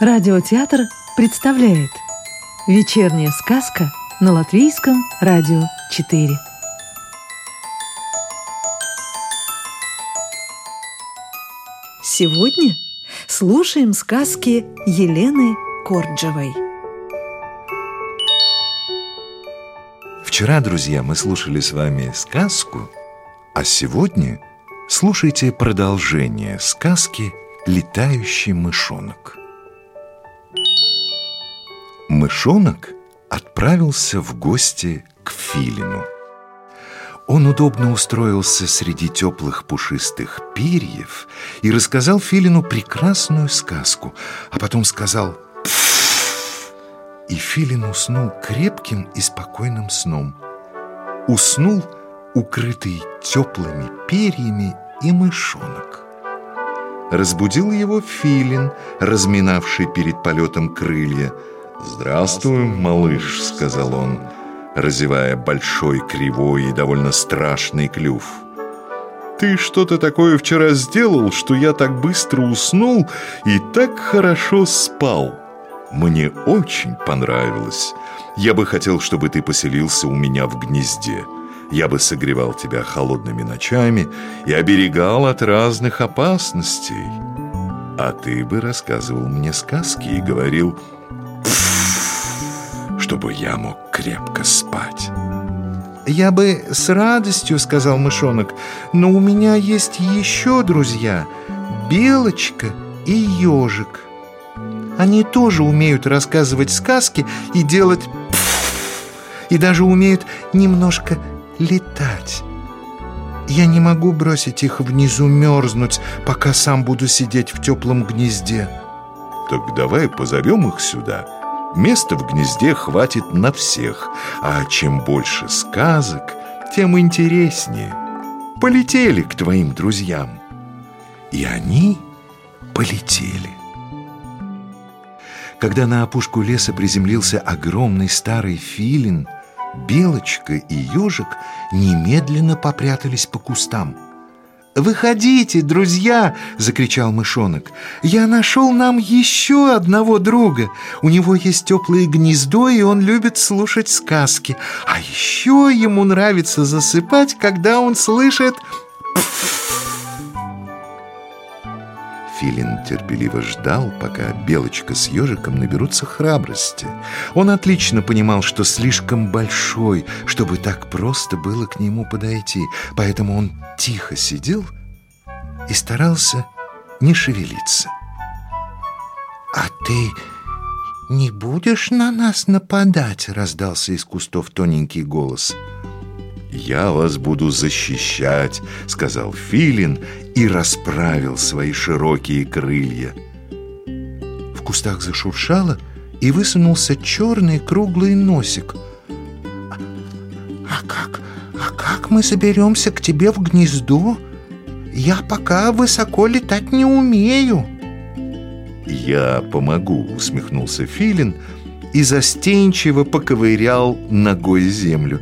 Радиотеатр представляет Вечерняя сказка на Латвийском радио 4 Сегодня слушаем сказки Елены Корджевой Вчера, друзья, мы слушали с вами сказку, а сегодня слушайте продолжение сказки «Летающий мышонок». Мышонок отправился в гости к Филину. Он удобно устроился среди теплых пушистых перьев и рассказал Филину прекрасную сказку, а потом сказал «Пф!» И Филин уснул крепким и спокойным сном. Уснул, укрытый теплыми перьями и мышонок. Разбудил его Филин, разминавший перед полетом крылья – «Здравствуй, малыш», — сказал он, разевая большой, кривой и довольно страшный клюв. «Ты что-то такое вчера сделал, что я так быстро уснул и так хорошо спал. Мне очень понравилось. Я бы хотел, чтобы ты поселился у меня в гнезде. Я бы согревал тебя холодными ночами и оберегал от разных опасностей. А ты бы рассказывал мне сказки и говорил чтобы я мог крепко спать. «Я бы с радостью, — сказал мышонок, — но у меня есть еще друзья — Белочка и Ежик. Они тоже умеют рассказывать сказки и делать пфф, и даже умеют немножко летать. Я не могу бросить их внизу мерзнуть, пока сам буду сидеть в теплом гнезде». «Так давай позовем их сюда», Места в гнезде хватит на всех, а чем больше сказок, тем интереснее. Полетели к твоим друзьям. И они полетели. Когда на опушку леса приземлился огромный старый филин, Белочка и Ежик немедленно попрятались по кустам – «Выходите, друзья!» — закричал мышонок. «Я нашел нам еще одного друга. У него есть теплое гнездо, и он любит слушать сказки. А еще ему нравится засыпать, когда он слышит...» Филин терпеливо ждал, пока Белочка с ежиком наберутся храбрости. Он отлично понимал, что слишком большой, чтобы так просто было к нему подойти, поэтому он тихо сидел и старался не шевелиться. «А ты не будешь на нас нападать?» — раздался из кустов тоненький голос. «Я вас буду защищать», — сказал Филин и расправил свои широкие крылья. В кустах зашуршало, и высунулся черный круглый носик. «А как, а как мы заберемся к тебе в гнездо? Я пока высоко летать не умею». «Я помогу», — усмехнулся Филин и застенчиво поковырял ногой землю.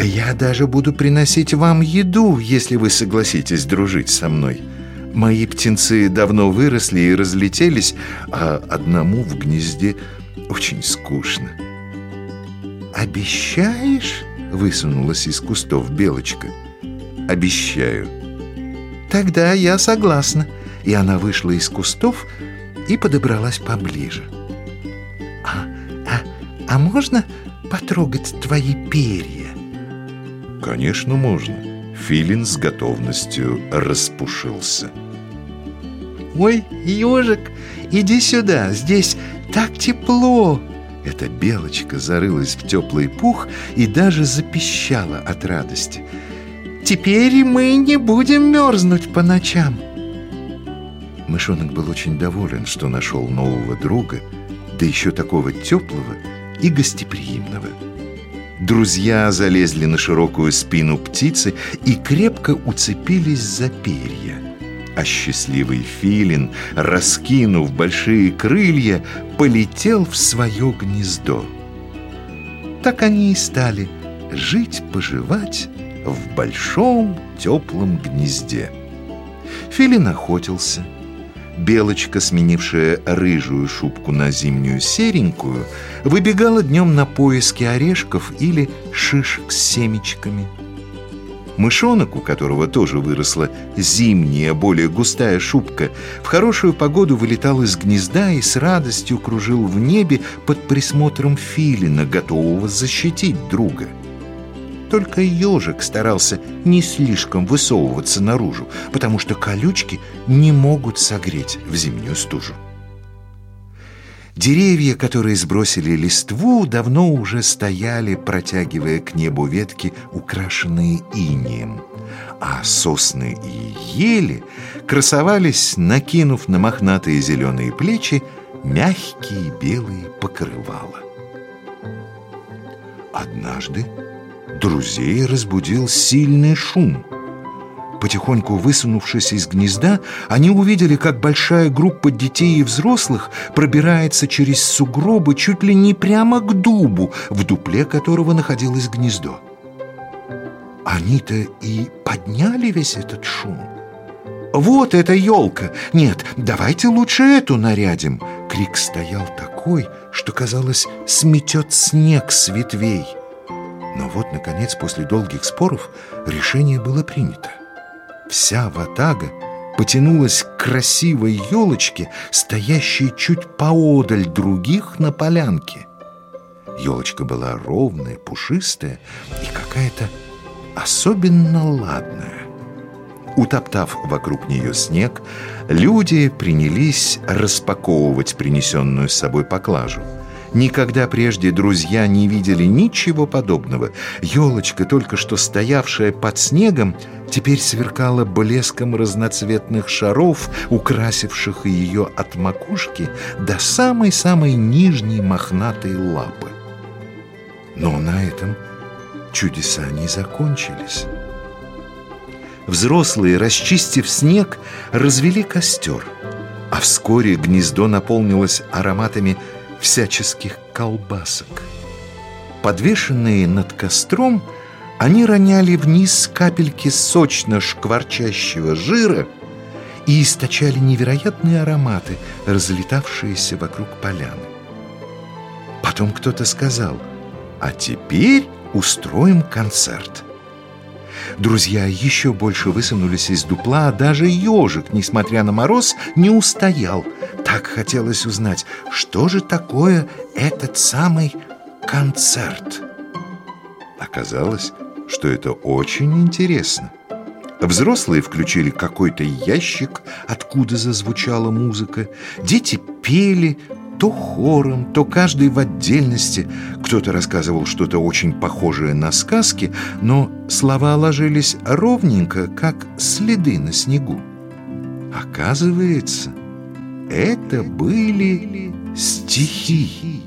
«Я даже буду приносить вам еду, если вы согласитесь дружить со мной. Мои птенцы давно выросли и разлетелись, а одному в гнезде очень скучно». «Обещаешь?» — высунулась из кустов Белочка. «Обещаю». «Тогда я согласна». И она вышла из кустов и подобралась поближе. «А, можно потрогать твои перья?» Конечно, можно. Филин с готовностью распушился. «Ой, ежик, иди сюда, здесь так тепло!» Эта белочка зарылась в теплый пух и даже запищала от радости. «Теперь мы не будем мерзнуть по ночам!» Мышонок был очень доволен, что нашел нового друга, да еще такого теплого и гостеприимного. Друзья залезли на широкую спину птицы и крепко уцепились за перья. А счастливый филин, раскинув большие крылья, полетел в свое гнездо. Так они и стали жить-поживать в большом теплом гнезде. Филин охотился, Белочка, сменившая рыжую шубку на зимнюю серенькую, выбегала днем на поиски орешков или шишек с семечками. Мышонок, у которого тоже выросла зимняя, более густая шубка, в хорошую погоду вылетал из гнезда и с радостью кружил в небе под присмотром филина, готового защитить друга. Только ежик старался не слишком высовываться наружу, потому что колючки не могут согреть в зимнюю стужу. Деревья, которые сбросили листву, давно уже стояли, протягивая к небу ветки, украшенные инием. А сосны и ели красовались, накинув на мохнатые зеленые плечи мягкие белые покрывала. Однажды друзей разбудил сильный шум – Потихоньку высунувшись из гнезда, они увидели, как большая группа детей и взрослых пробирается через сугробы чуть ли не прямо к дубу, в дупле которого находилось гнездо. Они-то и подняли весь этот шум. «Вот эта елка! Нет, давайте лучше эту нарядим!» Крик стоял такой, что, казалось, сметет снег с ветвей. Но вот, наконец, после долгих споров решение было принято. Вся ватага потянулась к красивой елочке, стоящей чуть поодаль других на полянке. Елочка была ровная, пушистая и какая-то особенно ладная. Утоптав вокруг нее снег, люди принялись распаковывать принесенную с собой поклажу. Никогда прежде друзья не видели ничего подобного. Елочка, только что стоявшая под снегом, теперь сверкала блеском разноцветных шаров, украсивших ее от макушки до самой-самой нижней мохнатой лапы. Но на этом чудеса не закончились. Взрослые, расчистив снег, развели костер, а вскоре гнездо наполнилось ароматами всяческих колбасок. Подвешенные над костром, они роняли вниз капельки сочно шкварчащего жира и источали невероятные ароматы, разлетавшиеся вокруг поляны. Потом кто-то сказал, а теперь устроим концерт. Друзья еще больше высунулись из дупла, а даже ежик, несмотря на мороз, не устоял. Так хотелось узнать, что же такое этот самый концерт. Оказалось, что это очень интересно. Взрослые включили какой-то ящик, откуда зазвучала музыка. Дети пели, то хором, то каждый в отдельности. Кто-то рассказывал что-то очень похожее на сказки, но слова ложились ровненько, как следы на снегу. Оказывается, это были стихи.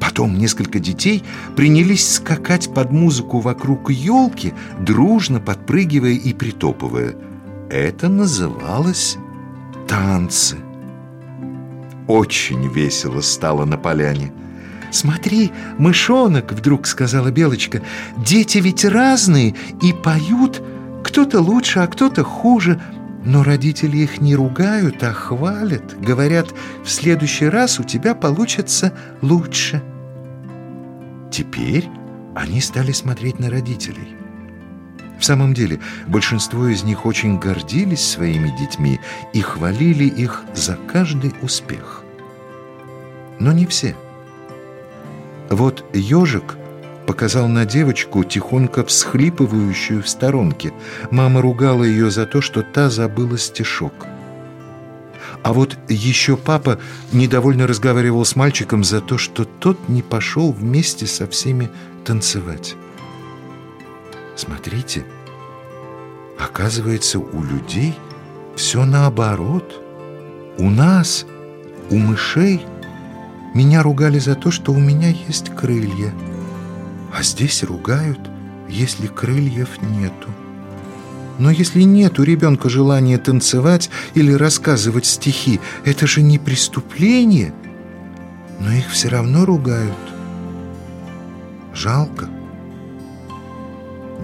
Потом несколько детей принялись скакать под музыку вокруг елки, дружно подпрыгивая и притопывая. Это называлось танцы. Очень весело стало на поляне. «Смотри, мышонок!» — вдруг сказала Белочка. «Дети ведь разные и поют. Кто-то лучше, а кто-то хуже. Но родители их не ругают, а хвалят. Говорят, в следующий раз у тебя получится лучше». Теперь они стали смотреть на родителей. В самом деле, большинство из них очень гордились своими детьми и хвалили их за каждый успех. Но не все. Вот ежик показал на девочку, тихонько всхлипывающую в сторонке. Мама ругала ее за то, что та забыла стишок. А вот еще папа недовольно разговаривал с мальчиком за то, что тот не пошел вместе со всеми танцевать. Смотрите, оказывается, у людей все наоборот. У нас, у мышей, меня ругали за то, что у меня есть крылья. А здесь ругают, если крыльев нету. Но если нет у ребенка желания танцевать или рассказывать стихи, это же не преступление. Но их все равно ругают. Жалко.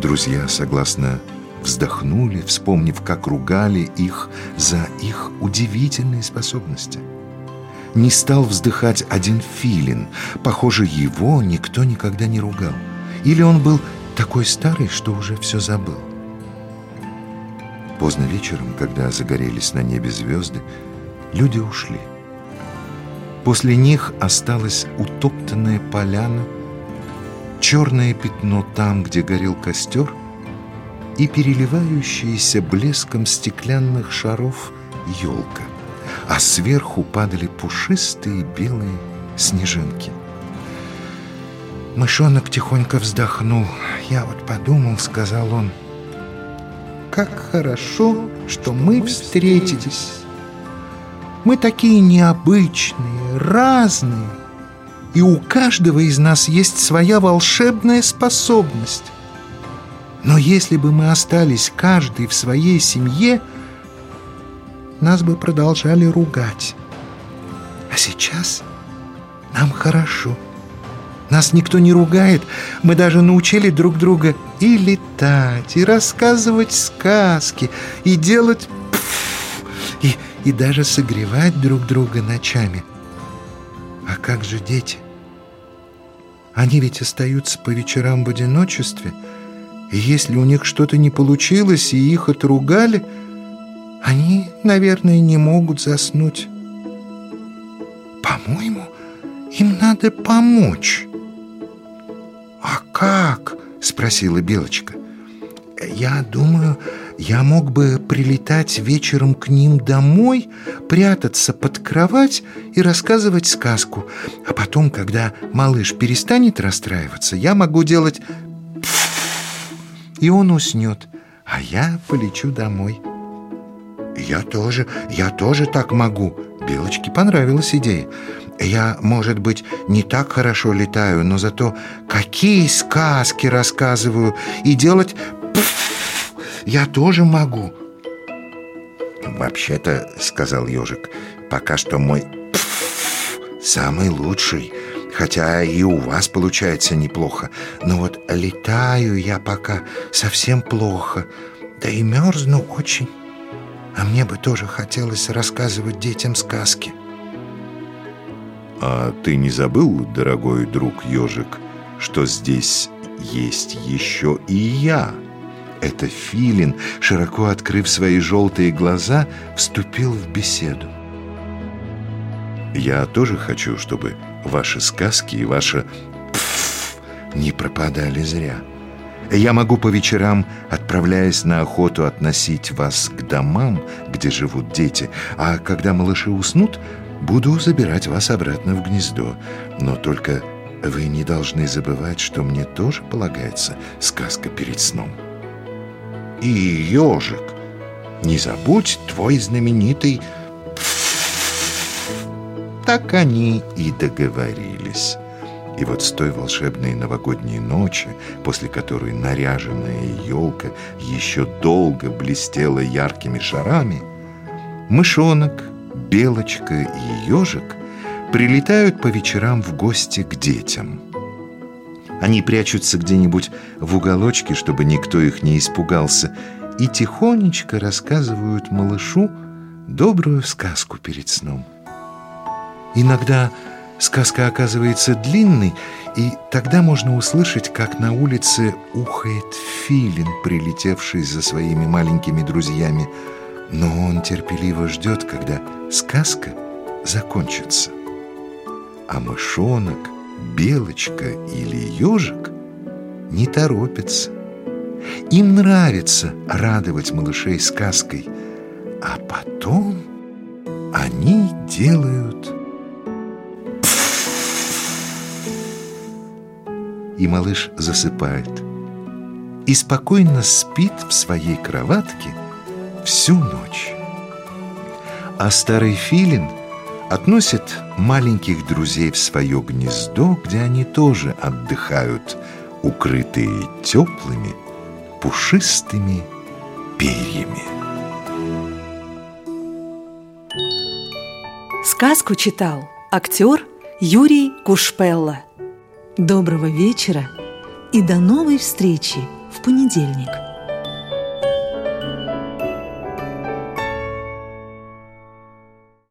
Друзья согласно вздохнули, вспомнив, как ругали их за их удивительные способности. Не стал вздыхать один филин. Похоже, его никто никогда не ругал. Или он был такой старый, что уже все забыл. Поздно вечером, когда загорелись на небе звезды, люди ушли. После них осталась утоптанная поляна, черное пятно там, где горел костер, и переливающаяся блеском стеклянных шаров елка, а сверху падали пушистые белые снежинки. Мышонок тихонько вздохнул. «Я вот подумал», — сказал он, — как хорошо, что мы встретились. Мы такие необычные, разные, и у каждого из нас есть своя волшебная способность. Но если бы мы остались каждый в своей семье, нас бы продолжали ругать. А сейчас нам хорошо. Нас никто не ругает. Мы даже научили друг друга и летать, и рассказывать сказки, и делать пфф, и, и даже согревать друг друга ночами. А как же дети? Они ведь остаются по вечерам в одиночестве, и если у них что-то не получилось, и их отругали, они, наверное, не могут заснуть. По-моему, им надо помочь. «А как?» — спросила Белочка. «Я думаю, я мог бы прилетать вечером к ним домой, прятаться под кровать и рассказывать сказку. А потом, когда малыш перестанет расстраиваться, я могу делать и он уснет, а я полечу домой». «Я тоже, я тоже так могу». Белочке понравилась идея. Я, может быть, не так хорошо летаю, но зато какие сказки рассказываю и делать пфф, я тоже могу. Вообще-то, сказал ежик, пока что мой пфф, самый лучший. Хотя и у вас получается неплохо. Но вот летаю я пока совсем плохо. Да и мерзну очень. А мне бы тоже хотелось рассказывать детям сказки. А ты не забыл, дорогой друг ежик, что здесь есть еще и я? Это Филин, широко открыв свои желтые глаза, вступил в беседу. Я тоже хочу, чтобы ваши сказки и ваши пф не пропадали зря. Я могу по вечерам, отправляясь на охоту, относить вас к домам, где живут дети, а когда малыши уснут, буду забирать вас обратно в гнездо. Но только вы не должны забывать, что мне тоже полагается сказка перед сном. И ежик, не забудь твой знаменитый... Так они и договорились. И вот с той волшебной новогодней ночи, после которой наряженная елка еще долго блестела яркими шарами, мышонок, белочка и ежик прилетают по вечерам в гости к детям. Они прячутся где-нибудь в уголочке, чтобы никто их не испугался, и тихонечко рассказывают малышу добрую сказку перед сном. Иногда Сказка оказывается длинной, и тогда можно услышать, как на улице ухает филин, прилетевший за своими маленькими друзьями. Но он терпеливо ждет, когда сказка закончится. А мышонок, белочка или ежик не торопятся. Им нравится радовать малышей сказкой, а потом они делают и малыш засыпает. И спокойно спит в своей кроватке всю ночь. А старый филин относит маленьких друзей в свое гнездо, где они тоже отдыхают, укрытые теплыми, пушистыми перьями. Сказку читал актер Юрий Кушпелла. Доброго вечера и до новой встречи в понедельник.